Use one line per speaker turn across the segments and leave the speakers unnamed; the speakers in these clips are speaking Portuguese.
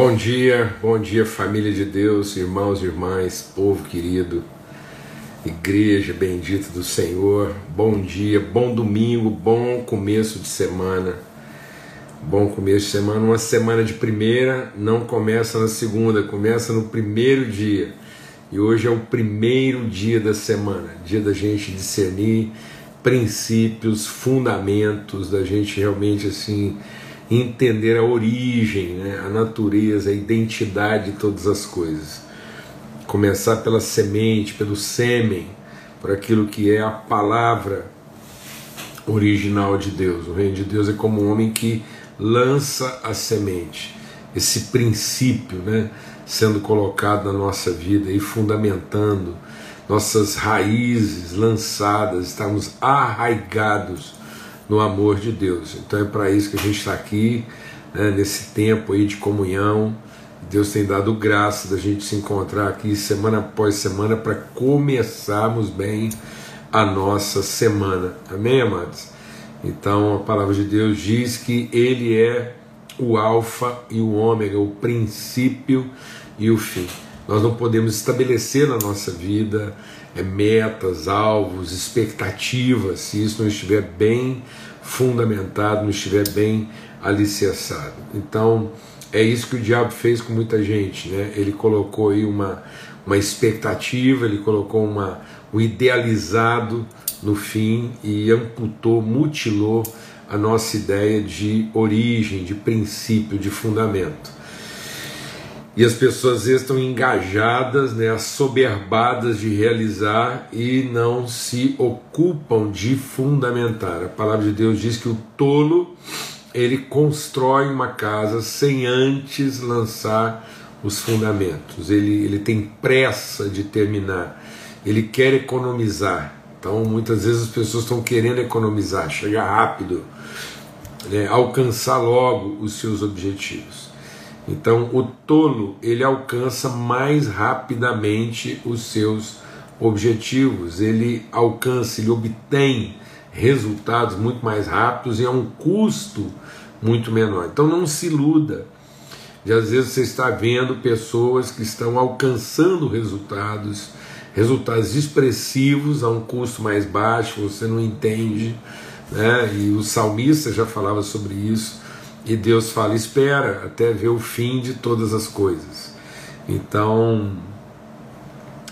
Bom dia, bom dia, família de Deus, irmãos e irmãs, povo querido, igreja bendita do Senhor. Bom dia, bom domingo, bom começo de semana. Bom começo de semana, uma semana de primeira não começa na segunda, começa no primeiro dia. E hoje é o primeiro dia da semana, dia da gente discernir princípios, fundamentos, da gente realmente assim entender a origem, né, a natureza, a identidade de todas as coisas. Começar pela semente, pelo sêmen, por aquilo que é a palavra original de Deus. O reino de Deus é como um homem que lança a semente, esse princípio, né, sendo colocado na nossa vida e fundamentando nossas raízes lançadas, estamos arraigados no amor de Deus. Então é para isso que a gente está aqui, né, nesse tempo aí de comunhão. Deus tem dado graça da gente se encontrar aqui semana após semana para começarmos bem a nossa semana. Amém, amados? Então a palavra de Deus diz que Ele é o Alfa e o Ômega, o princípio e o fim. Nós não podemos estabelecer na nossa vida metas, alvos, expectativas, se isso não estiver bem fundamentado, não estiver bem alicerçado. Então, é isso que o diabo fez com muita gente, né? Ele colocou aí uma, uma expectativa, ele colocou uma, um idealizado no fim e amputou, mutilou a nossa ideia de origem, de princípio, de fundamento. E as pessoas estão engajadas, né, assoberbadas de realizar e não se ocupam de fundamentar. A palavra de Deus diz que o tolo ele constrói uma casa sem antes lançar os fundamentos. Ele, ele tem pressa de terminar. Ele quer economizar. Então muitas vezes as pessoas estão querendo economizar, chegar rápido, né, alcançar logo os seus objetivos. Então, o tolo ele alcança mais rapidamente os seus objetivos, ele alcança, ele obtém resultados muito mais rápidos e a um custo muito menor. Então, não se iluda. E às vezes você está vendo pessoas que estão alcançando resultados, resultados expressivos a um custo mais baixo, você não entende, né? E o salmista já falava sobre isso e Deus fala: espera até ver o fim de todas as coisas. Então,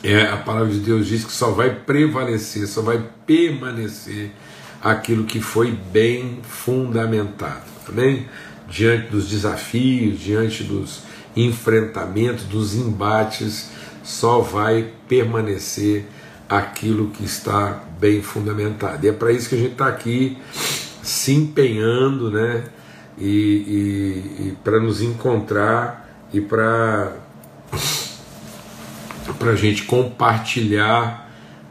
é, a palavra de Deus diz que só vai prevalecer, só vai permanecer aquilo que foi bem fundamentado. Amém? Diante dos desafios, diante dos enfrentamentos, dos embates, só vai permanecer aquilo que está bem fundamentado. E é para isso que a gente está aqui se empenhando, né? E, e, e para nos encontrar e para para a gente compartilhar.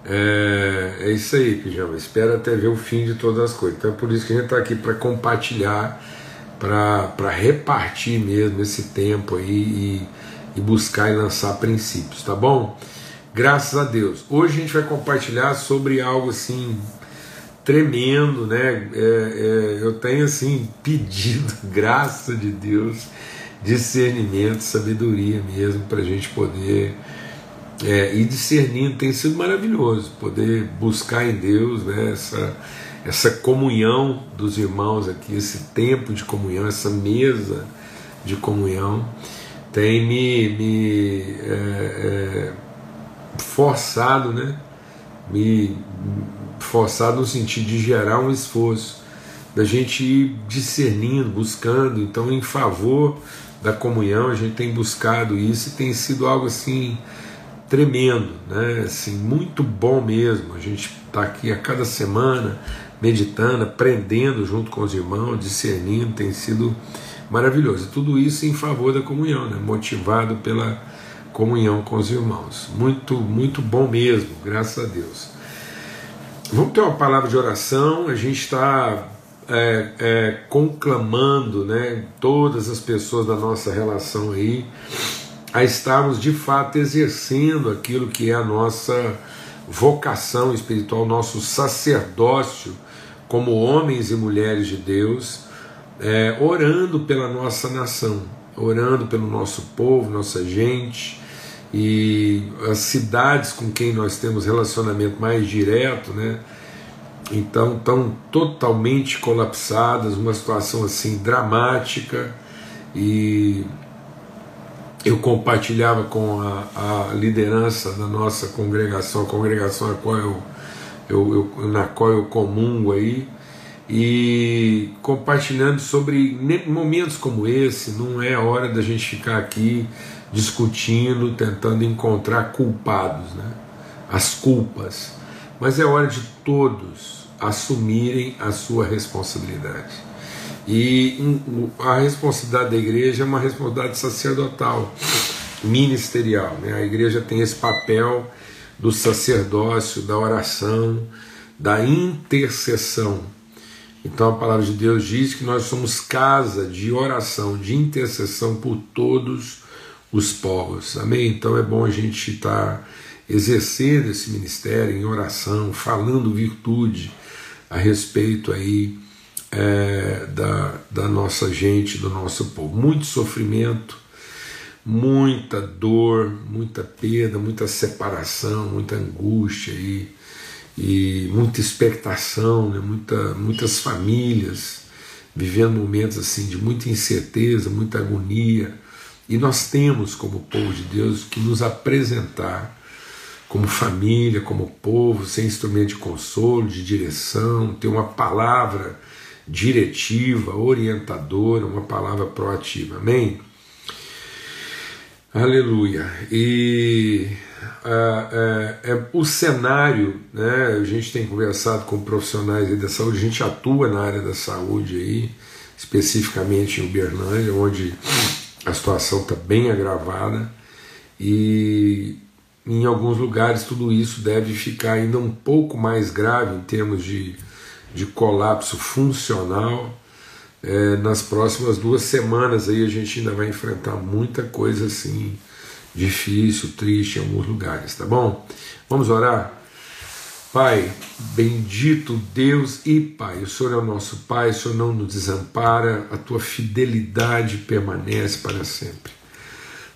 É, é isso aí, Pijama. Espera até ver o fim de todas as coisas. Então é por isso que a gente está aqui para compartilhar, para repartir mesmo esse tempo aí e, e buscar e lançar princípios, tá bom? Graças a Deus. Hoje a gente vai compartilhar sobre algo assim tremendo, né? É, é, eu tenho assim pedido, graça de Deus, discernimento, sabedoria mesmo para a gente poder é, ir discernindo. Tem sido maravilhoso poder buscar em Deus né, essa, essa comunhão dos irmãos aqui, esse tempo de comunhão, essa mesa de comunhão, tem me, me é, é, forçado, né? Me, forçado no sentido de gerar um esforço, da gente ir discernindo, buscando, então em favor da comunhão, a gente tem buscado isso e tem sido algo assim tremendo, né? Assim, muito bom mesmo. A gente está aqui a cada semana meditando, aprendendo junto com os irmãos, discernindo, tem sido maravilhoso. Tudo isso em favor da comunhão, né? motivado pela comunhão com os irmãos. Muito, muito bom mesmo, graças a Deus. Vamos ter uma palavra de oração. A gente está é, é, conclamando né, todas as pessoas da nossa relação aí a estarmos de fato exercendo aquilo que é a nossa vocação espiritual, nosso sacerdócio como homens e mulheres de Deus, é, orando pela nossa nação. orando pelo nosso povo, nossa gente e as cidades com quem nós temos relacionamento mais direto, né? Então estão totalmente colapsadas, uma situação assim dramática e eu compartilhava com a, a liderança da nossa congregação, a congregação a qual eu, eu, eu, na qual eu comungo aí, e compartilhando sobre momentos como esse, não é hora da gente ficar aqui discutindo, tentando encontrar culpados, né? as culpas, mas é hora de todos assumirem a sua responsabilidade. E a responsabilidade da igreja é uma responsabilidade sacerdotal, ministerial. Né? A igreja tem esse papel do sacerdócio, da oração, da intercessão. Então a palavra de Deus diz que nós somos casa de oração, de intercessão por todos os povos. Amém? Então é bom a gente estar tá exercendo esse ministério em oração, falando virtude a respeito aí é, da, da nossa gente, do nosso povo. Muito sofrimento, muita dor, muita perda, muita separação, muita angústia e, e muita expectação, né? muita, muitas famílias vivendo momentos assim de muita incerteza, muita agonia. E nós temos, como povo de Deus, que nos apresentar como família, como povo, ser instrumento de consolo, de direção, ter uma palavra diretiva, orientadora, uma palavra proativa. Amém? Aleluia. E uh, uh, o cenário, né, a gente tem conversado com profissionais da saúde, a gente atua na área da saúde aí, especificamente em Uberlândia, onde a situação está bem agravada e em alguns lugares tudo isso deve ficar ainda um pouco mais grave em termos de de colapso funcional. É, nas próximas duas semanas aí a gente ainda vai enfrentar muita coisa assim difícil, triste em alguns lugares, tá bom? Vamos orar? Pai, bendito Deus e Pai, o Senhor é o nosso Pai, o Senhor não nos desampara, a tua fidelidade permanece para sempre.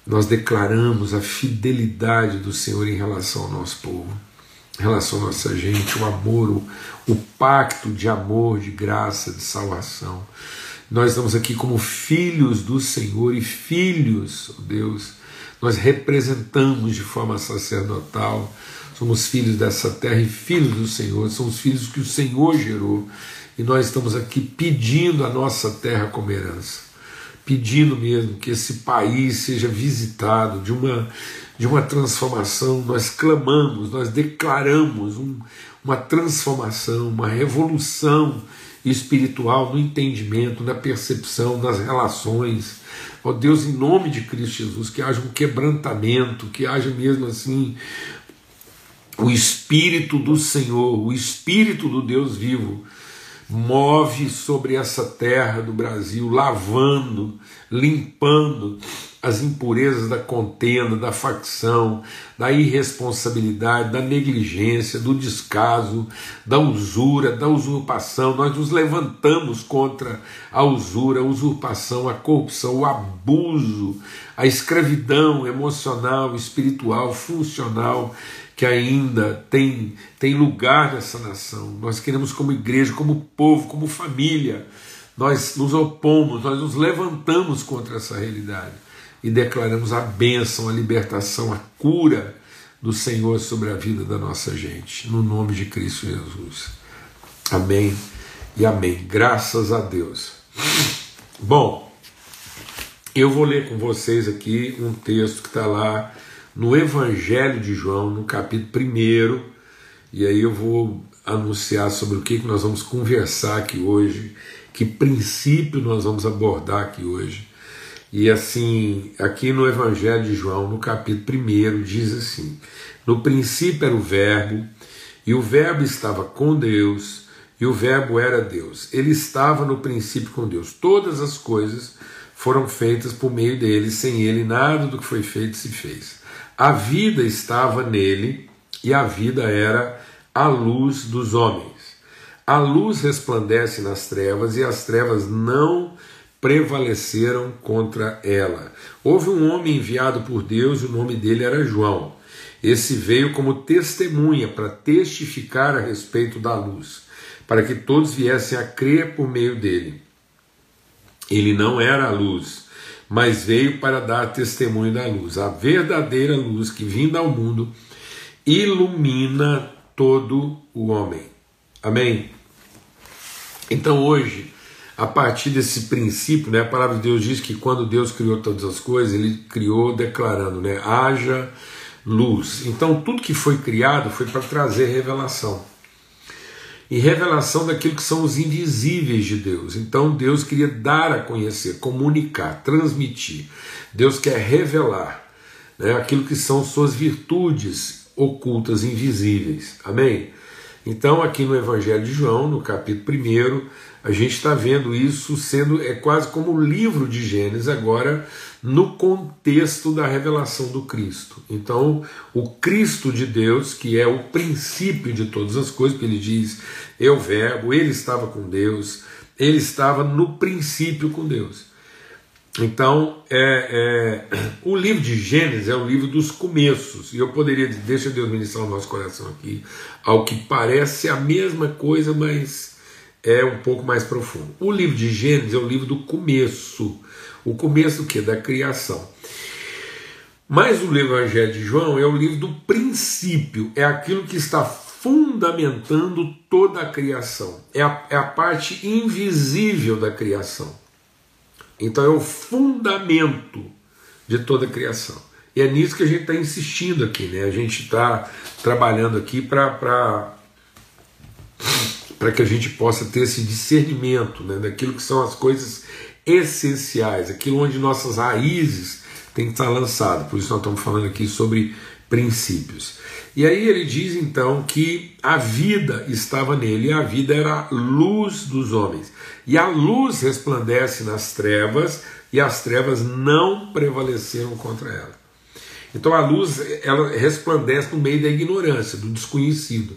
Nós declaramos a fidelidade do Senhor em relação ao nosso povo em relação à nossa gente, o amor, o, o pacto de amor, de graça, de salvação. Nós estamos aqui como filhos do Senhor e filhos, oh Deus, nós representamos de forma sacerdotal, somos filhos dessa terra e filhos do Senhor, somos filhos que o Senhor gerou e nós estamos aqui pedindo a nossa terra como herança, pedindo mesmo que esse país seja visitado de uma de uma transformação, nós clamamos, nós declaramos um, uma transformação, uma revolução espiritual no entendimento, na percepção, nas relações. Ó Deus, em nome de Cristo Jesus, que haja um quebrantamento, que haja mesmo assim o Espírito do Senhor, o Espírito do Deus vivo, move sobre essa terra do Brasil, lavando, limpando, as impurezas da contenda, da facção, da irresponsabilidade, da negligência, do descaso, da usura, da usurpação. Nós nos levantamos contra a usura, a usurpação, a corrupção, o abuso, a escravidão emocional, espiritual, funcional que ainda tem, tem lugar nessa nação. Nós queremos, como igreja, como povo, como família, nós nos opomos, nós nos levantamos contra essa realidade e declaramos a bênção, a libertação, a cura do Senhor sobre a vida da nossa gente, no nome de Cristo Jesus. Amém e amém. Graças a Deus. Bom, eu vou ler com vocês aqui um texto que está lá no Evangelho de João, no capítulo 1, e aí eu vou anunciar sobre o que, que nós vamos conversar aqui hoje, que princípio nós vamos abordar aqui hoje. E assim, aqui no Evangelho de João, no capítulo 1, diz assim: No princípio era o Verbo, e o Verbo estava com Deus, e o Verbo era Deus. Ele estava no princípio com Deus. Todas as coisas foram feitas por meio dele, sem ele nada do que foi feito se fez. A vida estava nele, e a vida era a luz dos homens. A luz resplandece nas trevas, e as trevas não prevaleceram contra ela. Houve um homem enviado por Deus, o nome dele era João. Esse veio como testemunha para testificar a respeito da luz, para que todos viessem a crer por meio dele. Ele não era a luz, mas veio para dar testemunho da luz, a verdadeira luz que vinda ao mundo ilumina todo o homem. Amém? Então hoje, a partir desse princípio, né, a palavra de Deus diz que quando Deus criou todas as coisas, ele criou declarando, né, haja luz. Então tudo que foi criado foi para trazer revelação. E revelação daquilo que são os invisíveis de Deus. Então Deus queria dar a conhecer, comunicar, transmitir. Deus quer revelar né, aquilo que são suas virtudes ocultas, invisíveis. Amém? Então, aqui no Evangelho de João, no capítulo 1, a gente está vendo isso sendo, é quase como o livro de Gênesis, agora no contexto da revelação do Cristo. Então, o Cristo de Deus, que é o princípio de todas as coisas, que ele diz, o Verbo, ele estava com Deus, ele estava no princípio com Deus. Então, é, é, o livro de Gênesis é o livro dos começos, e eu poderia, deixa Deus ministrar o nosso coração aqui, ao que parece a mesma coisa, mas é um pouco mais profundo. O livro de Gênesis é o livro do começo, o começo do que? Da criação. Mas o Evangelho de João é o livro do princípio, é aquilo que está fundamentando toda a criação, é a, é a parte invisível da criação. Então é o fundamento de toda a criação. E é nisso que a gente está insistindo aqui, né? A gente está trabalhando aqui para para que a gente possa ter esse discernimento né, daquilo que são as coisas essenciais, aquilo onde nossas raízes têm que estar lançadas. Por isso nós estamos falando aqui sobre princípios. E aí ele diz então que a vida estava nele, e a vida era a luz dos homens. E a luz resplandece nas trevas, e as trevas não prevaleceram contra ela. Então a luz ela resplandece no meio da ignorância, do desconhecido.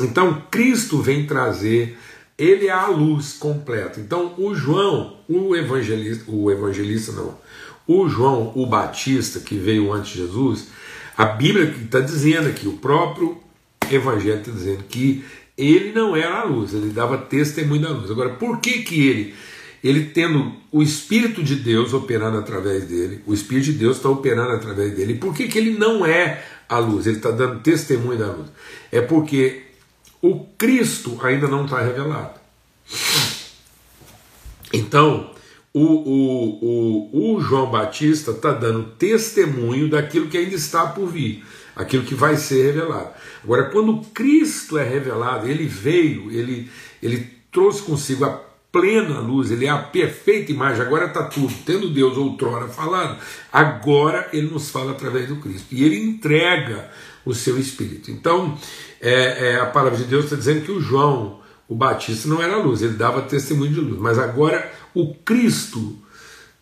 Então Cristo vem trazer, ele é a luz completa. Então o João, o evangelista, o evangelista não, o João, o Batista que veio antes de Jesus, a Bíblia está dizendo aqui, o próprio Evangelho está dizendo que ele não era a luz, ele dava testemunho da luz. Agora, por que que ele, ele tendo o Espírito de Deus operando através dele, o Espírito de Deus está operando através dele, por que que ele não é a luz? Ele está dando testemunho da luz. É porque o Cristo ainda não está revelado. Então, o, o, o, o João Batista está dando testemunho daquilo que ainda está por vir, aquilo que vai ser revelado. Agora, quando Cristo é revelado, ele veio, ele, ele trouxe consigo a plena luz, ele é a perfeita imagem, agora está tudo. Tendo Deus outrora falado, agora ele nos fala através do Cristo. E ele entrega o seu Espírito. Então, é, é, a palavra de Deus está dizendo que o João, o Batista, não era luz, ele dava testemunho de luz. Mas agora o Cristo,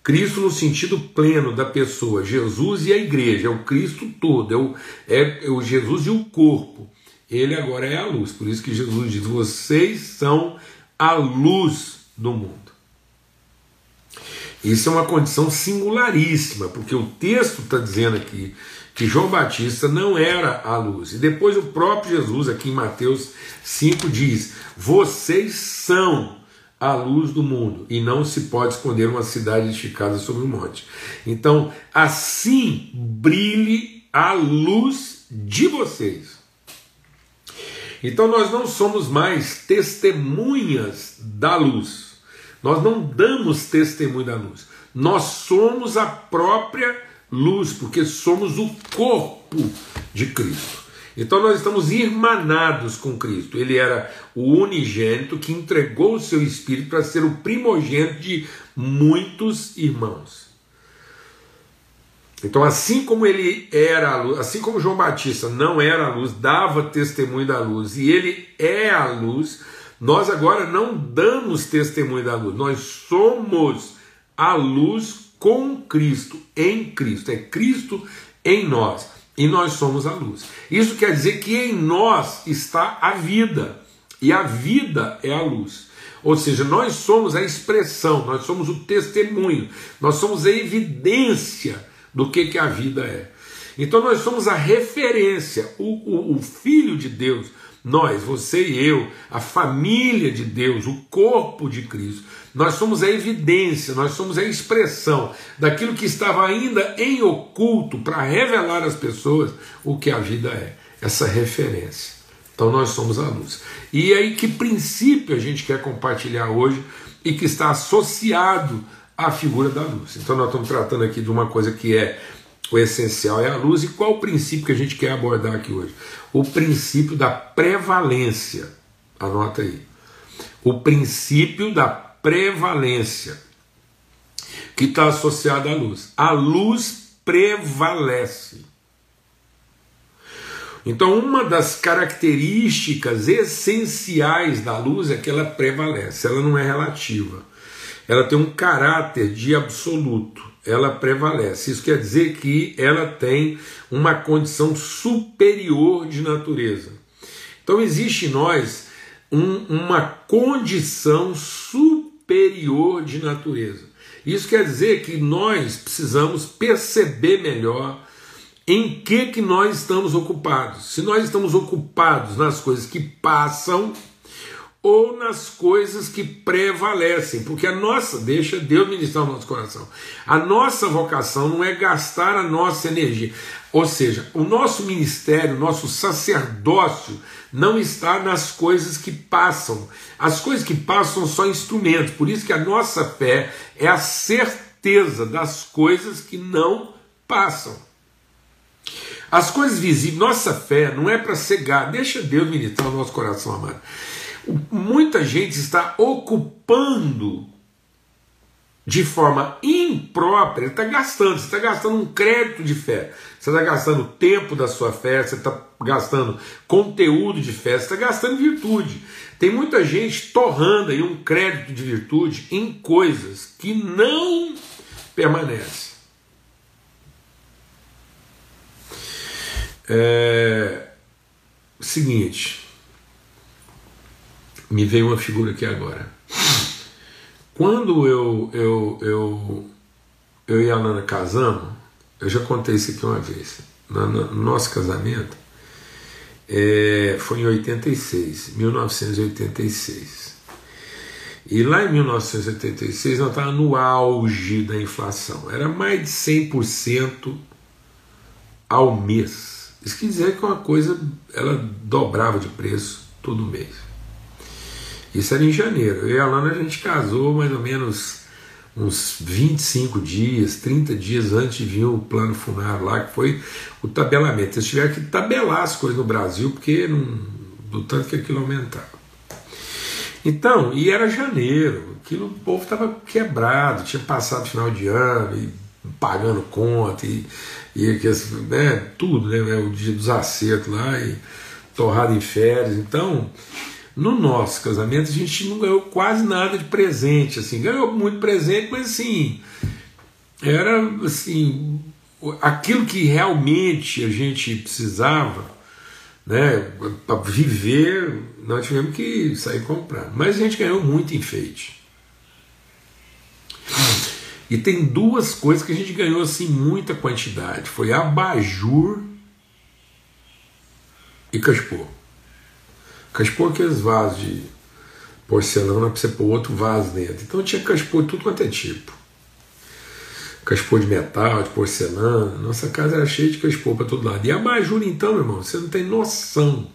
Cristo no sentido pleno da pessoa, Jesus e a igreja, é o Cristo todo, é o, é, é o Jesus e o corpo. Ele agora é a luz. Por isso que Jesus diz: vocês são a luz do mundo. Isso é uma condição singularíssima, porque o texto está dizendo aqui que João Batista não era a luz. E depois o próprio Jesus, aqui em Mateus 5, diz: Vocês são a luz do mundo, e não se pode esconder uma cidade edificada sobre um monte. Então, assim brilhe a luz de vocês. Então, nós não somos mais testemunhas da luz, nós não damos testemunho da luz, nós somos a própria luz, porque somos o corpo de Cristo. Então nós estamos irmanados com Cristo. Ele era o unigênito que entregou o seu espírito para ser o primogênito de muitos irmãos. Então, assim como ele era a luz, assim como João Batista não era a luz, dava testemunho da luz, e ele é a luz, nós agora não damos testemunho da luz, nós somos a luz com Cristo, em Cristo. É Cristo em nós e nós somos a luz. Isso quer dizer que em nós está a vida e a vida é a luz. Ou seja, nós somos a expressão, nós somos o testemunho, nós somos a evidência do que, que a vida é. Então nós somos a referência, o, o, o Filho de Deus, nós, você e eu, a família de Deus, o corpo de Cristo, nós somos a evidência, nós somos a expressão daquilo que estava ainda em oculto para revelar às pessoas o que a vida é, essa referência. Então nós somos a luz. E aí que princípio a gente quer compartilhar hoje e que está associado à figura da luz. Então nós estamos tratando aqui de uma coisa que é o essencial é a luz. E qual o princípio que a gente quer abordar aqui hoje? O princípio da prevalência. Anota aí. O princípio da prevalência, que está associado à luz. A luz prevalece. Então, uma das características essenciais da luz é que ela prevalece, ela não é relativa. Ela tem um caráter de absoluto ela prevalece. Isso quer dizer que ela tem uma condição superior de natureza. Então existe em nós um, uma condição superior de natureza. Isso quer dizer que nós precisamos perceber melhor em que que nós estamos ocupados. Se nós estamos ocupados nas coisas que passam, ou nas coisas que prevalecem, porque a nossa, deixa Deus ministrar o nosso coração, a nossa vocação não é gastar a nossa energia, ou seja, o nosso ministério, o nosso sacerdócio não está nas coisas que passam, as coisas que passam são instrumentos, por isso que a nossa fé é a certeza das coisas que não passam. As coisas visíveis, nossa fé não é para cegar, deixa Deus ministrar o nosso coração, amado. Muita gente está ocupando de forma imprópria, está gastando, você está gastando um crédito de fé, você está gastando tempo da sua fé, você está gastando conteúdo de fé, você está gastando virtude. Tem muita gente torrando aí um crédito de virtude em coisas que não permanecem. É, seguinte, me veio uma figura aqui agora. Quando eu, eu, eu, eu e a Nana casamos, eu já contei isso aqui uma vez, no, no nosso casamento, é, foi em 86, 1986. E lá em 1986 nós estávamos no auge da inflação, era mais de 100% ao mês. Isso quer dizer que uma coisa ela dobrava de preço todo mês. Isso era em janeiro. Eu e a Lana a gente casou mais ou menos uns 25 dias, 30 dias antes de vir o plano funerário lá, que foi o tabelamento. Eles tiveram que tabelar as coisas no Brasil, porque não, do tanto que aquilo aumentava. Então, e era janeiro, aquilo, o povo estava quebrado, tinha passado final de ano, e pagando conta, e, e né, tudo, né, o dia dos acertos lá, e torrado em férias. Então, no nosso casamento a gente não ganhou quase nada de presente, assim, ganhou muito presente, mas assim, era assim, aquilo que realmente a gente precisava, né, para viver, nós tivemos que sair comprar. Mas a gente ganhou muito enfeite. E tem duas coisas que a gente ganhou assim muita quantidade, foi abajur e cachepô. Cachepô aqueles vasos de porcelana para você pôr outro vaso dentro. Então tinha cachepô de tudo quanto é tipo. Cachepô de metal, de porcelana. Nossa casa era cheia de cachepô para todo lado. E abajur, então, meu irmão, você não tem noção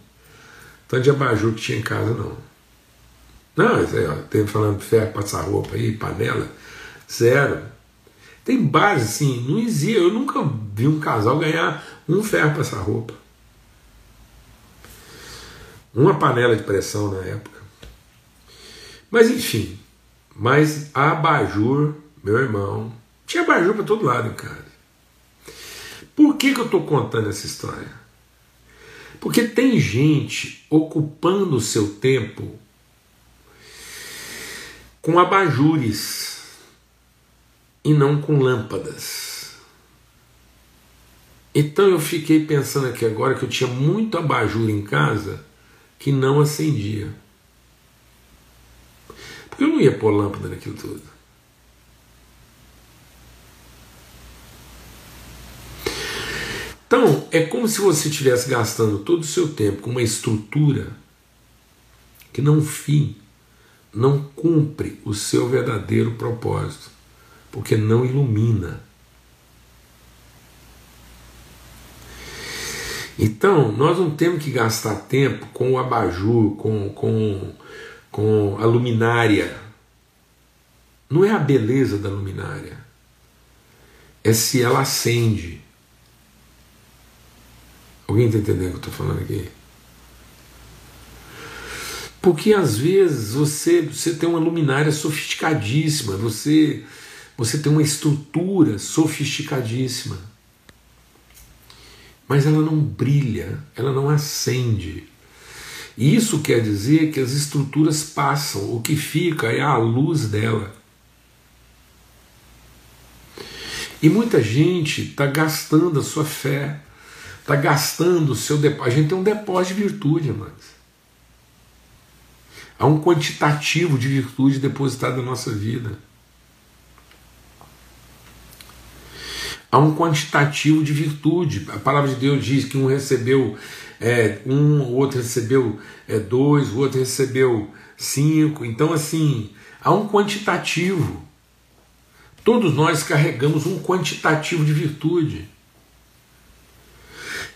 tanto de abajur que tinha em casa, não. Não, tem falando ferro, passar roupa aí, panela, zero. Tem base assim, não existe. Eu nunca vi um casal ganhar um ferro passar roupa uma panela de pressão na época. Mas enfim, mas abajur, meu irmão, tinha abajur para todo lado em casa. Por que, que eu estou contando essa história? Porque tem gente ocupando o seu tempo com abajures e não com lâmpadas. Então eu fiquei pensando aqui agora que eu tinha muito abajur em casa que não acendia. Porque eu não ia pôr lâmpada naquilo tudo. Então, é como se você estivesse gastando todo o seu tempo com uma estrutura que não fim, não cumpre o seu verdadeiro propósito, porque não ilumina. Então, nós não temos que gastar tempo com o abajur, com, com, com a luminária. Não é a beleza da luminária, é se ela acende. Alguém está entendendo o que eu estou falando aqui? Porque às vezes você, você tem uma luminária sofisticadíssima, você, você tem uma estrutura sofisticadíssima, mas ela não brilha, ela não acende. E isso quer dizer que as estruturas passam, o que fica é a luz dela. E muita gente está gastando a sua fé, está gastando o seu depósito. A gente tem um depósito de virtude, amados. Há um quantitativo de virtude depositado na nossa vida. Há um quantitativo de virtude. A palavra de Deus diz que um recebeu é, um, o outro recebeu é, dois, o outro recebeu cinco. Então, assim, há um quantitativo. Todos nós carregamos um quantitativo de virtude.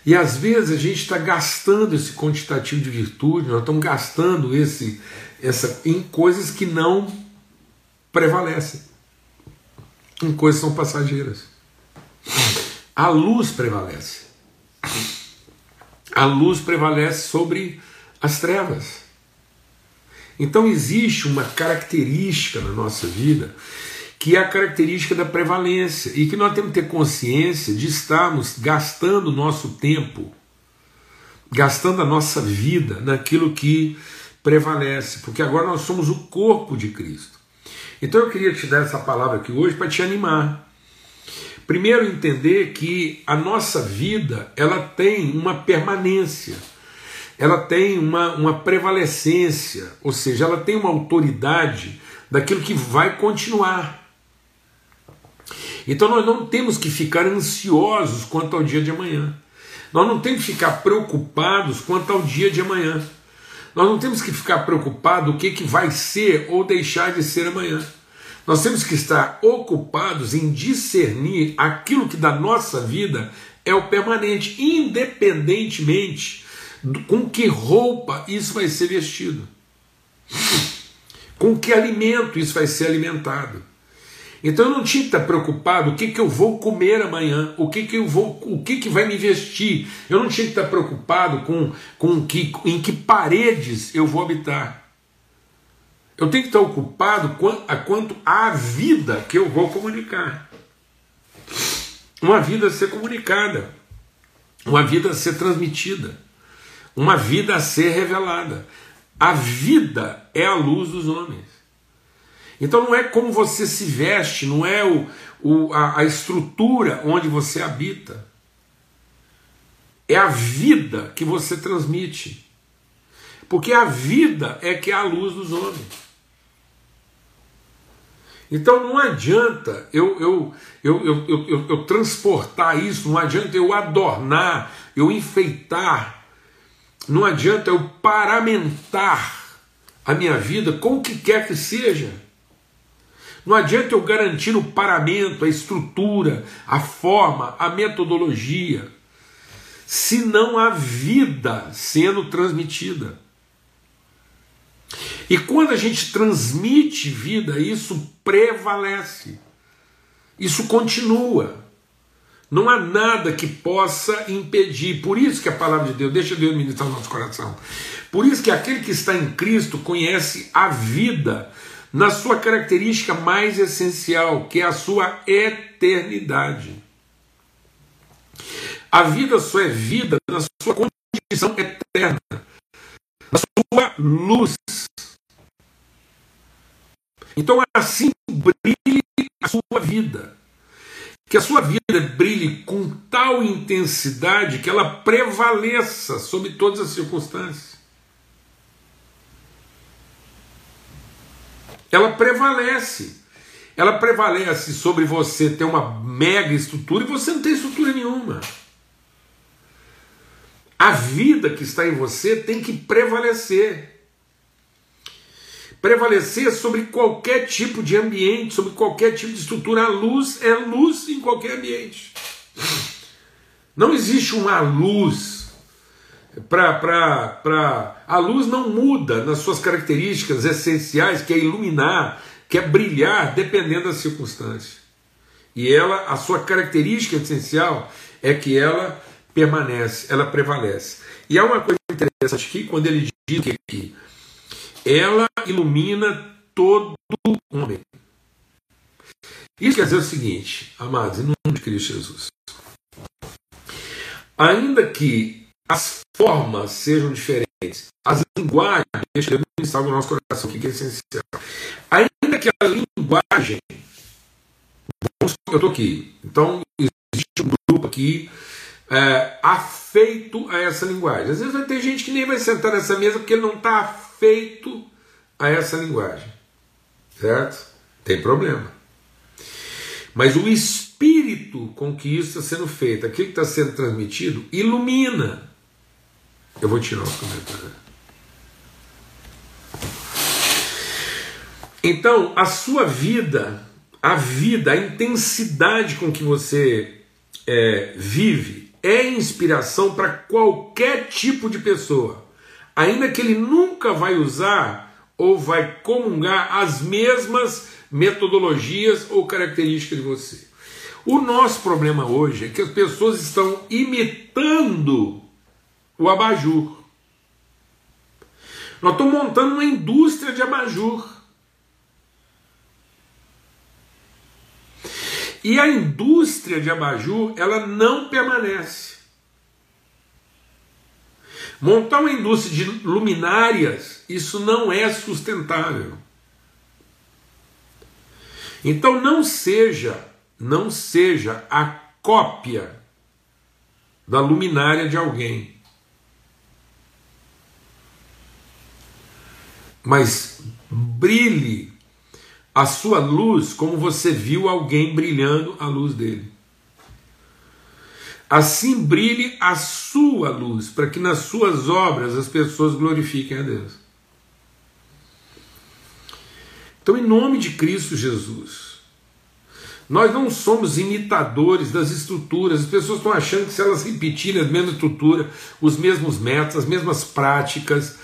E às vezes a gente está gastando esse quantitativo de virtude, nós estamos gastando esse, essa em coisas que não prevalecem, em coisas que são passageiras. A luz prevalece. A luz prevalece sobre as trevas. Então existe uma característica na nossa vida que é a característica da prevalência e que nós temos que ter consciência de estarmos gastando o nosso tempo, gastando a nossa vida naquilo que prevalece, porque agora nós somos o corpo de Cristo. Então eu queria te dar essa palavra aqui hoje para te animar. Primeiro entender que a nossa vida ela tem uma permanência, ela tem uma, uma prevalecência, ou seja, ela tem uma autoridade daquilo que vai continuar. Então nós não temos que ficar ansiosos quanto ao dia de amanhã. Nós não temos que ficar preocupados quanto ao dia de amanhã. Nós não temos que ficar preocupados o que, que vai ser ou deixar de ser amanhã. Nós temos que estar ocupados em discernir aquilo que da nossa vida é o permanente, independentemente com que roupa isso vai ser vestido, com que alimento isso vai ser alimentado. Então eu não tinha que estar preocupado o que, que eu vou comer amanhã, o que, que eu vou, o que, que vai me vestir. Eu não tinha que estar preocupado com, com que, em que paredes eu vou habitar. Eu tenho que estar ocupado a quanto à vida que eu vou comunicar. Uma vida a ser comunicada, uma vida a ser transmitida, uma vida a ser revelada. A vida é a luz dos homens. Então não é como você se veste, não é o, o, a, a estrutura onde você habita. É a vida que você transmite. Porque a vida é que é a luz dos homens. Então não adianta eu, eu, eu, eu, eu, transportar isso, não adianta eu adornar, eu enfeitar, não adianta eu paramentar a minha vida com o que quer que seja. Não adianta eu garantir o paramento, a estrutura, a forma, a metodologia, se não há vida sendo transmitida. E quando a gente transmite vida, isso prevalece, isso continua. Não há nada que possa impedir. Por isso que a palavra de Deus, deixa Deus ministrar o nosso coração. Por isso que aquele que está em Cristo conhece a vida na sua característica mais essencial, que é a sua eternidade. A vida só é vida na sua condição eterna, na sua luz. Então, assim brilhe a sua vida. Que a sua vida brilhe com tal intensidade que ela prevaleça sobre todas as circunstâncias. ela prevalece. Ela prevalece sobre você ter uma mega estrutura e você não tem estrutura nenhuma. A vida que está em você tem que prevalecer. Prevalecer sobre qualquer tipo de ambiente, sobre qualquer tipo de estrutura. A luz é luz em qualquer ambiente. Não existe uma luz para. A luz não muda nas suas características essenciais, que é iluminar, que é brilhar, dependendo da circunstância. E ela, a sua característica essencial é que ela permanece, ela prevalece. E há uma coisa interessante aqui, quando ele diz que ela ilumina todo homem. Isso quer dizer o seguinte, amados, em nome de Cristo Jesus. Ainda que as formas sejam diferentes, as linguagens, eu instalar no nosso coração, que é essencial. Ainda que a linguagem, eu estou aqui, então existe um grupo aqui é, afeito a essa linguagem. Às vezes vai ter gente que nem vai sentar nessa mesa porque não está afeito a essa linguagem. Certo? Tem problema. Mas o espírito com que isso está sendo feito, aquilo que está sendo transmitido, ilumina. Eu vou tirar os comentários. Então, a sua vida, a vida, a intensidade com que você é, vive, é inspiração para qualquer tipo de pessoa, ainda que ele nunca vai usar ou vai comungar as mesmas metodologias ou características de você. O nosso problema hoje é que as pessoas estão imitando o abajur. Nós estamos montando uma indústria de abajur. E a indústria de abajur, ela não permanece. Montar uma indústria de luminárias, isso não é sustentável. Então não seja, não seja a cópia da luminária de alguém. Mas brilhe a sua luz como você viu alguém brilhando a luz dele. Assim brilhe a sua luz, para que nas suas obras as pessoas glorifiquem a Deus. Então, em nome de Cristo Jesus, nós não somos imitadores das estruturas. As pessoas estão achando que se elas repetirem a mesma estrutura, os mesmos métodos, as mesmas práticas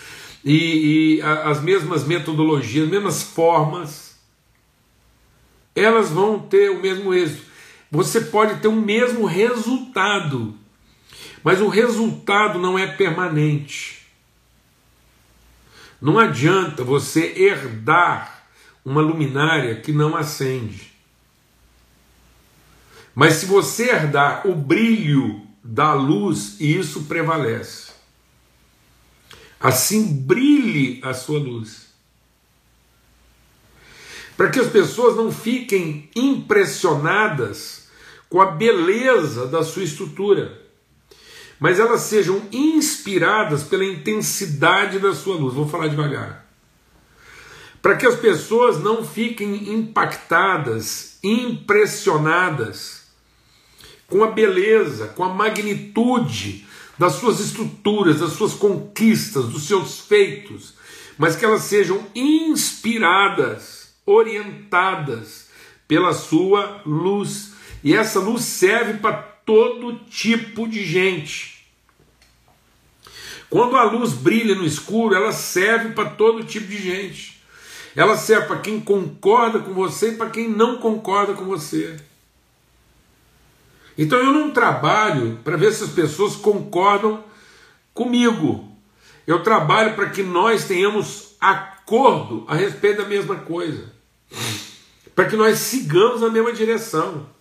e, e as mesmas metodologias, as mesmas formas, elas vão ter o mesmo êxito. Você pode ter o mesmo resultado, mas o resultado não é permanente. Não adianta você herdar uma luminária que não acende. Mas se você herdar o brilho da luz, isso prevalece. Assim brilhe a sua luz. Para que as pessoas não fiquem impressionadas com a beleza da sua estrutura, mas elas sejam inspiradas pela intensidade da sua luz. Vou falar devagar para que as pessoas não fiquem impactadas, impressionadas com a beleza, com a magnitude das suas estruturas, das suas conquistas, dos seus feitos, mas que elas sejam inspiradas, orientadas pela sua luz. E essa luz serve para todo tipo de gente. Quando a luz brilha no escuro, ela serve para todo tipo de gente. Ela serve para quem concorda com você e para quem não concorda com você. Então eu não trabalho para ver se as pessoas concordam comigo. Eu trabalho para que nós tenhamos acordo a respeito da mesma coisa. Para que nós sigamos na mesma direção.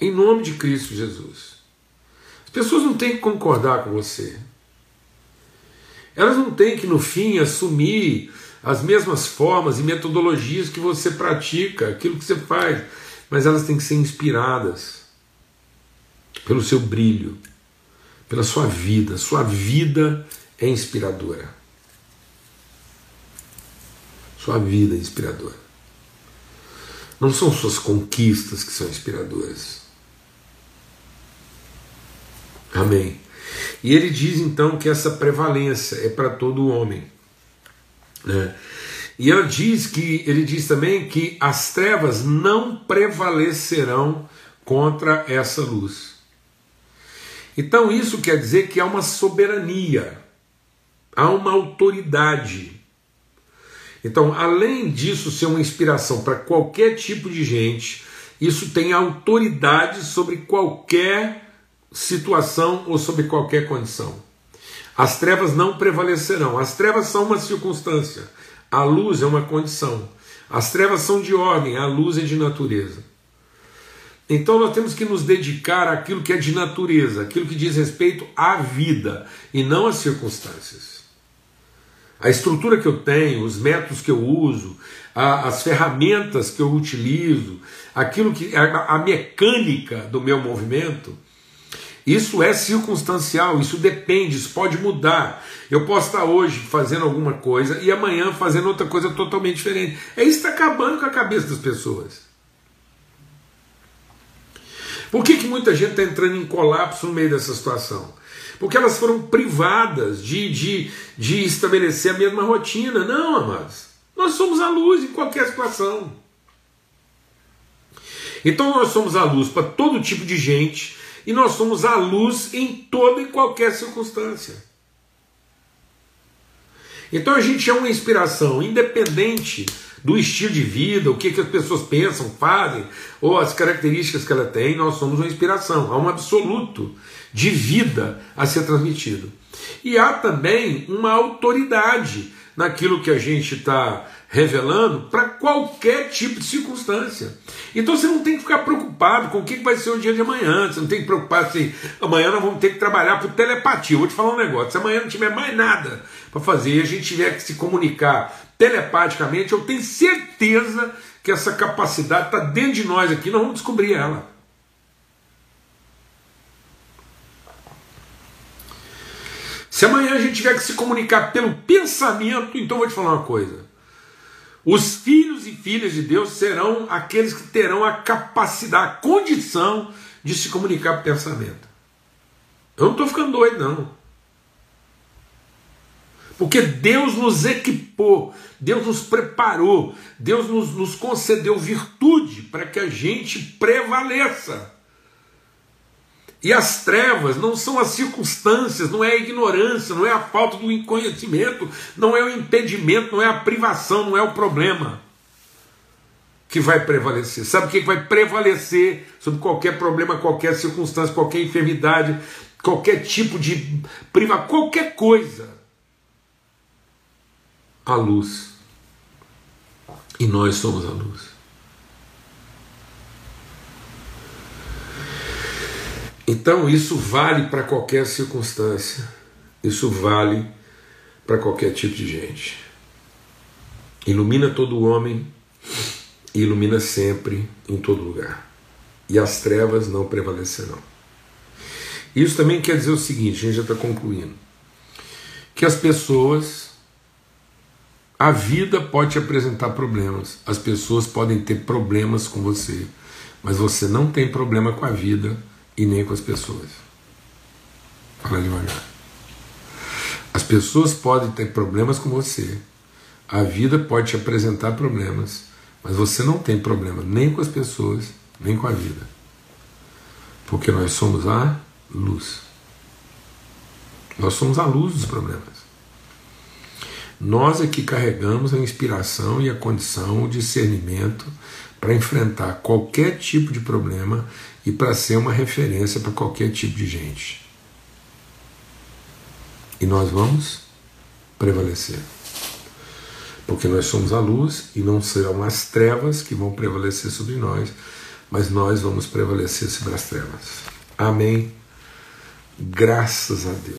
Em nome de Cristo Jesus. As pessoas não têm que concordar com você. Elas não têm que, no fim, assumir as mesmas formas e metodologias que você pratica, aquilo que você faz, mas elas têm que ser inspiradas pelo seu brilho, pela sua vida. Sua vida é inspiradora. Sua vida é inspiradora. Não são suas conquistas que são inspiradoras. Amém. E ele diz então que essa prevalência é para todo homem. Né? E ela diz que ele diz também que as trevas não prevalecerão contra essa luz. Então isso quer dizer que há uma soberania, há uma autoridade. Então, além disso ser uma inspiração para qualquer tipo de gente, isso tem autoridade sobre qualquer situação ou sobre qualquer condição. As trevas não prevalecerão. As trevas são uma circunstância, a luz é uma condição. As trevas são de ordem, a luz é de natureza. Então nós temos que nos dedicar àquilo que é de natureza, aquilo que diz respeito à vida e não às circunstâncias. A estrutura que eu tenho, os métodos que eu uso, a, as ferramentas que eu utilizo, aquilo que a, a mecânica do meu movimento, isso é circunstancial, isso depende, isso pode mudar. Eu posso estar hoje fazendo alguma coisa e amanhã fazendo outra coisa totalmente diferente. É isso que está acabando com a cabeça das pessoas. Por que, que muita gente está entrando em colapso no meio dessa situação? Porque elas foram privadas de, de, de estabelecer a mesma rotina. Não, amados. Nós somos a luz em qualquer situação. Então nós somos a luz para todo tipo de gente e nós somos a luz em toda e qualquer circunstância. Então a gente é uma inspiração independente do estilo de vida, o que, que as pessoas pensam, fazem, ou as características que ela tem, nós somos uma inspiração, há um absoluto de vida a ser transmitido. E há também uma autoridade naquilo que a gente está revelando para qualquer tipo de circunstância. Então você não tem que ficar preocupado com o que vai ser o dia de amanhã, você não tem que preocupar assim, amanhã nós vamos ter que trabalhar por telepatia. Vou te falar um negócio, se amanhã não tiver mais nada para fazer e a gente tiver que se comunicar telepaticamente, eu tenho certeza que essa capacidade está dentro de nós aqui, nós vamos descobrir ela. Se amanhã a gente tiver que se comunicar pelo pensamento, então vou te falar uma coisa. Os filhos e filhas de Deus serão aqueles que terão a capacidade, a condição de se comunicar pelo pensamento. Eu não estou ficando doido, não. Porque Deus nos equipou, Deus nos preparou, Deus nos, nos concedeu virtude para que a gente prevaleça. E as trevas não são as circunstâncias, não é a ignorância, não é a falta do conhecimento, não é o impedimento, não é a privação, não é o problema que vai prevalecer. Sabe o que vai prevalecer sobre qualquer problema, qualquer circunstância, qualquer enfermidade, qualquer tipo de priva, qualquer coisa? a luz. E nós somos a luz. Então isso vale para qualquer circunstância, isso vale para qualquer tipo de gente. Ilumina todo homem e ilumina sempre em todo lugar. E as trevas não prevalecerão. Isso também quer dizer o seguinte: a gente já está concluindo. Que as pessoas a vida pode te apresentar problemas, as pessoas podem ter problemas com você, mas você não tem problema com a vida e nem com as pessoas. Fala devagar. As pessoas podem ter problemas com você, a vida pode te apresentar problemas, mas você não tem problema nem com as pessoas, nem com a vida. Porque nós somos a luz. Nós somos a luz dos problemas. Nós é que carregamos a inspiração e a condição, o discernimento para enfrentar qualquer tipo de problema e para ser uma referência para qualquer tipo de gente. E nós vamos prevalecer. Porque nós somos a luz e não serão as trevas que vão prevalecer sobre nós, mas nós vamos prevalecer sobre as trevas. Amém. Graças a Deus.